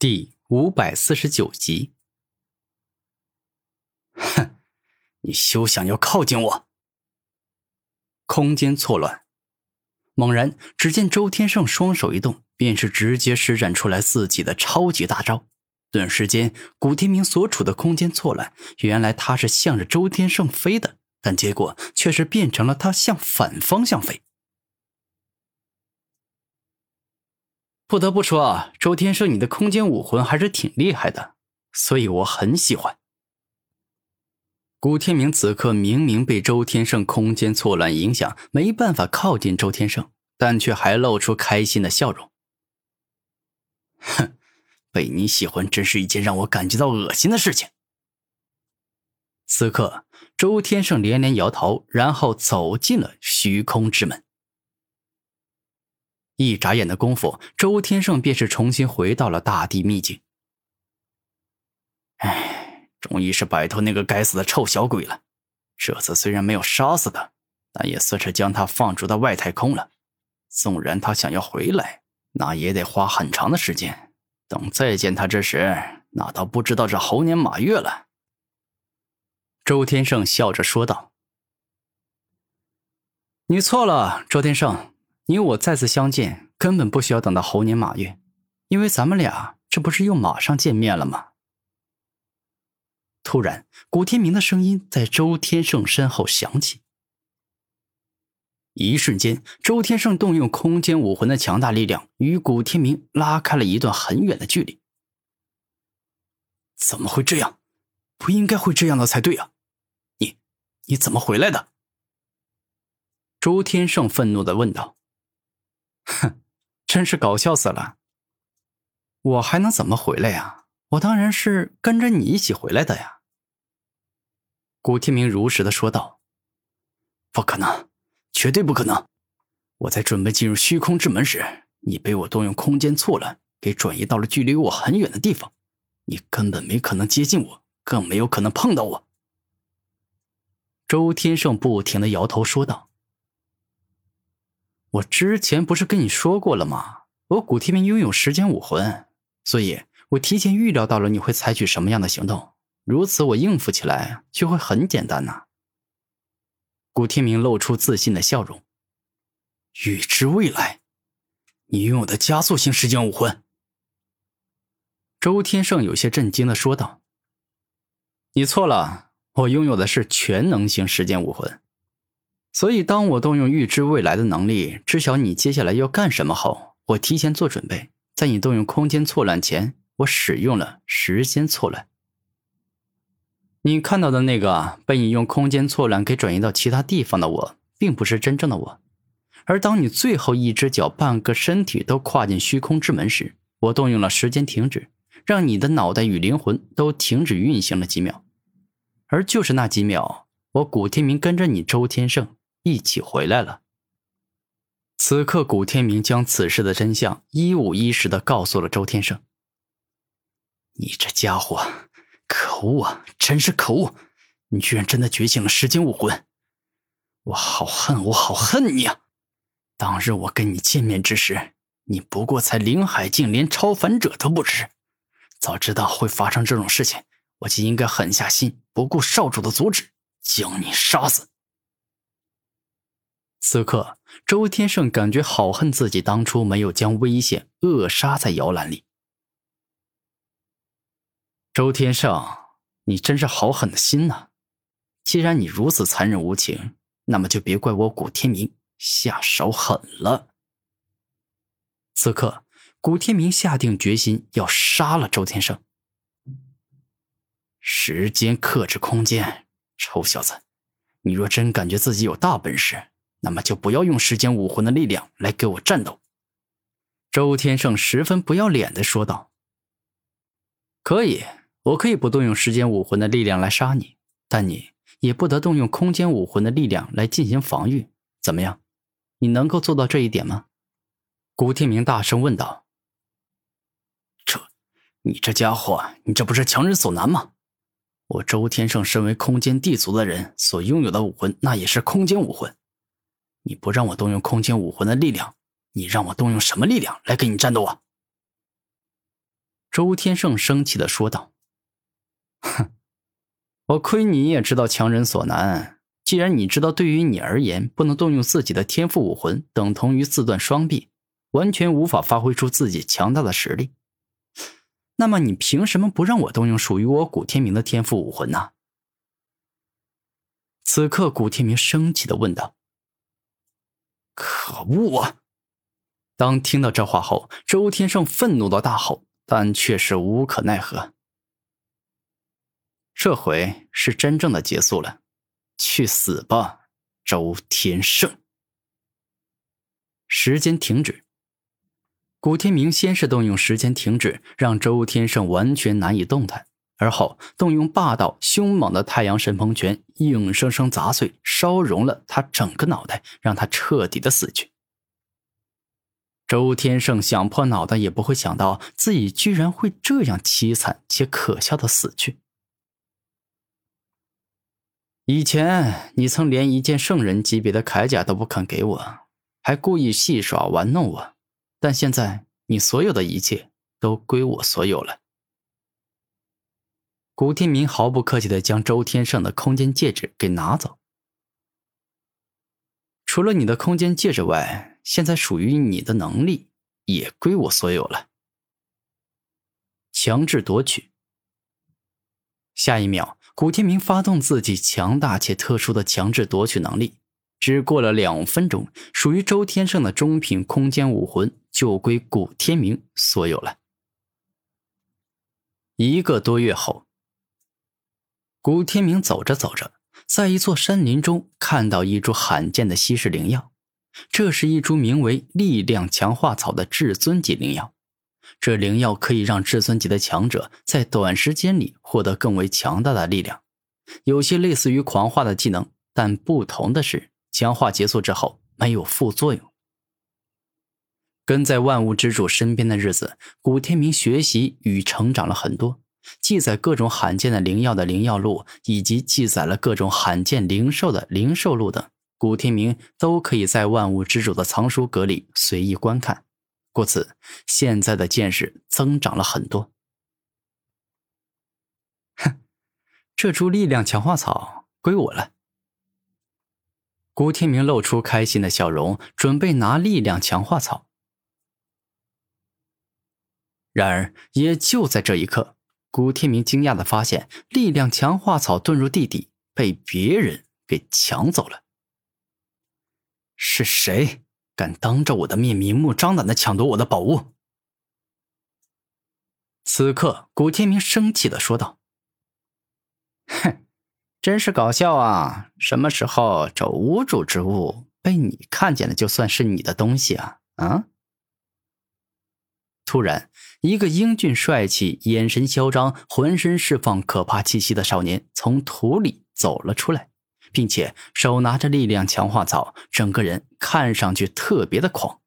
第五百四十九集。哼，你休想要靠近我！空间错乱，猛然，只见周天胜双手一动，便是直接施展出来自己的超级大招。顿时间，古天明所处的空间错乱，原来他是向着周天胜飞的，但结果却是变成了他向反方向飞。不得不说啊，周天胜，你的空间武魂还是挺厉害的，所以我很喜欢。古天明此刻明明被周天胜空间错乱影响，没办法靠近周天胜，但却还露出开心的笑容。哼，被你喜欢真是一件让我感觉到恶心的事情。此刻，周天胜连连摇头，然后走进了虚空之门。一眨眼的功夫，周天胜便是重新回到了大地秘境。唉，终于是摆脱那个该死的臭小鬼了。这次虽然没有杀死他，但也算是将他放逐到外太空了。纵然他想要回来，那也得花很长的时间。等再见他之时，那倒不知道这猴年马月了。周天胜笑着说道：“你错了，周天胜。”你我再次相见，根本不需要等到猴年马月，因为咱们俩这不是又马上见面了吗？突然，古天明的声音在周天胜身后响起。一瞬间，周天胜动用空间武魂的强大力量，与古天明拉开了一段很远的距离。怎么会这样？不应该会这样的才对啊！你，你怎么回来的？周天胜愤怒的问道。哼，真是搞笑死了！我还能怎么回来呀？我当然是跟着你一起回来的呀。古天明如实的说道：“不可能，绝对不可能！我在准备进入虚空之门时，你被我动用空间错乱给转移到了距离我很远的地方，你根本没可能接近我，更没有可能碰到我。”周天胜不停的摇头说道。我之前不是跟你说过了吗？我古天明拥有时间武魂，所以我提前预料到了你会采取什么样的行动，如此我应付起来就会很简单呐。古天明露出自信的笑容。预知未来，你拥有的加速型时间武魂。周天胜有些震惊的说道：“你错了，我拥有的是全能型时间武魂。”所以，当我动用预知未来的能力，知晓你接下来要干什么后，我提前做准备，在你动用空间错乱前，我使用了时间错乱。你看到的那个被你用空间错乱给转移到其他地方的我，并不是真正的我。而当你最后一只脚、半个身体都跨进虚空之门时，我动用了时间停止，让你的脑袋与灵魂都停止运行了几秒。而就是那几秒，我古天明跟着你周天胜。一起回来了。此刻，古天明将此事的真相一五一十的告诉了周天胜。你这家伙，可恶啊！真是可恶！你居然真的觉醒了时间武魂，我好恨，我好恨你啊！当日我跟你见面之时，你不过才灵海境，连超凡者都不是。早知道会发生这种事情，我就应该狠下心，不顾少主的阻止，将你杀死。此刻，周天胜感觉好恨自己当初没有将危险扼杀在摇篮里。周天胜，你真是好狠的心呐！既然你如此残忍无情，那么就别怪我古天明下手狠了。此刻，古天明下定决心要杀了周天胜。时间克制空间，臭小子，你若真感觉自己有大本事，那么就不要用时间武魂的力量来给我战斗。”周天胜十分不要脸的说道。“可以，我可以不动用时间武魂的力量来杀你，但你也不得动用空间武魂的力量来进行防御。怎么样？你能够做到这一点吗？”古天明大声问道。“这，你这家伙，你这不是强人所难吗？我周天胜身为空间地族的人，所拥有的武魂那也是空间武魂。”你不让我动用空间武魂的力量，你让我动用什么力量来跟你战斗啊？周天胜生气的说道：“哼，我亏你也知道强人所难。既然你知道，对于你而言，不能动用自己的天赋武魂，等同于自断双臂，完全无法发挥出自己强大的实力。那么，你凭什么不让我动用属于我古天明的天赋武魂呢？”此刻，古天明生气的问道：“可恶啊！”当听到这话后，周天胜愤怒的大吼，但却是无可奈何。这回是真正的结束了，去死吧，周天胜！时间停止。古天明先是动用时间停止，让周天胜完全难以动弹，而后动用霸道凶猛的太阳神鹏拳，硬生生砸碎、烧融了他整个脑袋，让他彻底的死去。周天胜想破脑袋也不会想到自己居然会这样凄惨且可笑的死去。以前你曾连一件圣人级别的铠甲都不肯给我，还故意戏耍玩弄我，但现在你所有的一切都归我所有了。古天明毫不客气的将周天胜的空间戒指给拿走，除了你的空间戒指外。现在属于你的能力也归我所有了。强制夺取。下一秒，古天明发动自己强大且特殊的强制夺取能力。只过了两分钟，属于周天胜的中品空间武魂就归古天明所有了。一个多月后，古天明走着走着，在一座山林中看到一株罕见的稀世灵药。这是一株名为“力量强化草”的至尊级灵药，这灵药可以让至尊级的强者在短时间里获得更为强大的力量，有些类似于狂化的技能，但不同的是，强化结束之后没有副作用。跟在万物之主身边的日子，古天明学习与成长了很多，记载各种罕见的灵药的灵药录，以及记载了各种罕见灵兽的灵兽录等。古天明都可以在万物之主的藏书阁里随意观看，故此现在的见识增长了很多。哼，这株力量强化草归我了。古天明露出开心的笑容，准备拿力量强化草。然而，也就在这一刻，古天明惊讶的发现，力量强化草遁入地底，被别人给抢走了。是谁敢当着我的面明目张胆的抢夺我的宝物？此刻，古天明生气的说道：“哼，真是搞笑啊！什么时候这无主之物被你看见了，就算是你的东西啊？啊！”突然，一个英俊帅气、眼神嚣张、浑身释放可怕气息的少年从土里走了出来。并且手拿着力量强化草，整个人看上去特别的狂。